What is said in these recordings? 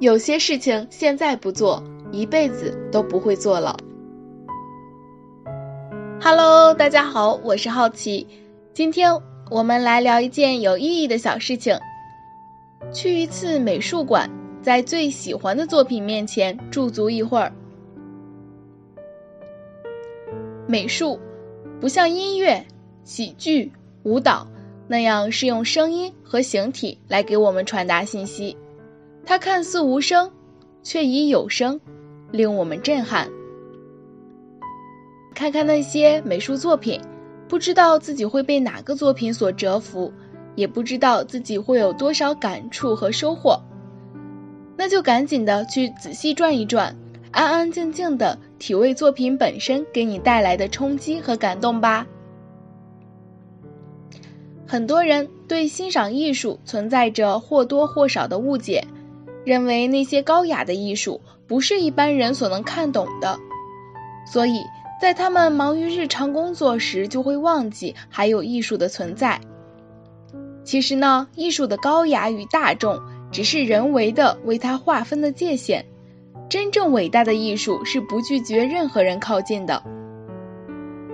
有些事情现在不做，一辈子都不会做了。Hello，大家好，我是好奇，今天我们来聊一件有意义的小事情。去一次美术馆，在最喜欢的作品面前驻足一会儿。美术不像音乐、喜剧、舞蹈那样是用声音和形体来给我们传达信息，它看似无声，却已有声，令我们震撼。看看那些美术作品，不知道自己会被哪个作品所折服，也不知道自己会有多少感触和收获。那就赶紧的去仔细转一转。安安静静的体味作品本身给你带来的冲击和感动吧。很多人对欣赏艺术存在着或多或少的误解，认为那些高雅的艺术不是一般人所能看懂的，所以在他们忙于日常工作时就会忘记还有艺术的存在。其实呢，艺术的高雅与大众只是人为的为它划分的界限。真正伟大的艺术是不拒绝任何人靠近的。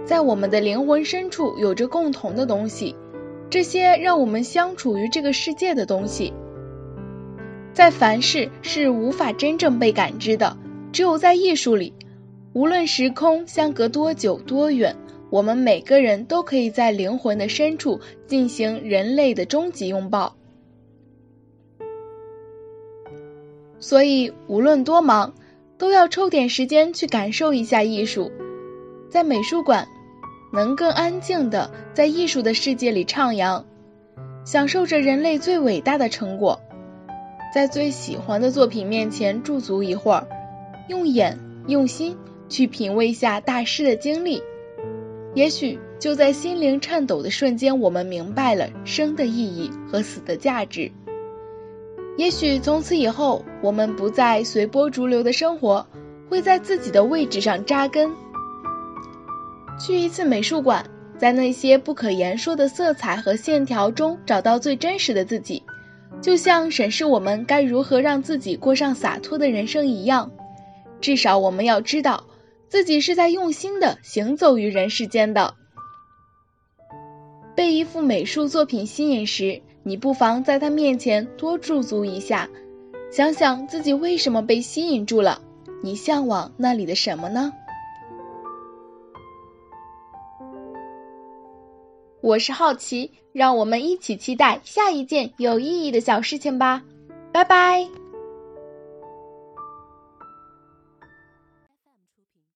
在我们的灵魂深处有着共同的东西，这些让我们相处于这个世界的东西，在凡事是无法真正被感知的。只有在艺术里，无论时空相隔多久多远，我们每个人都可以在灵魂的深处进行人类的终极拥抱。所以，无论多忙，都要抽点时间去感受一下艺术。在美术馆，能更安静的在艺术的世界里徜徉，享受着人类最伟大的成果。在最喜欢的作品面前驻足一会儿，用眼用心去品味下大师的经历。也许就在心灵颤抖的瞬间，我们明白了生的意义和死的价值。也许从此以后，我们不再随波逐流的生活，会在自己的位置上扎根。去一次美术馆，在那些不可言说的色彩和线条中找到最真实的自己，就像审视我们该如何让自己过上洒脱的人生一样。至少我们要知道，自己是在用心的行走于人世间的。被一幅美术作品吸引时，你不妨在他面前多驻足一下，想想自己为什么被吸引住了，你向往那里的什么呢？我是好奇，让我们一起期待下一件有意义的小事情吧，拜拜。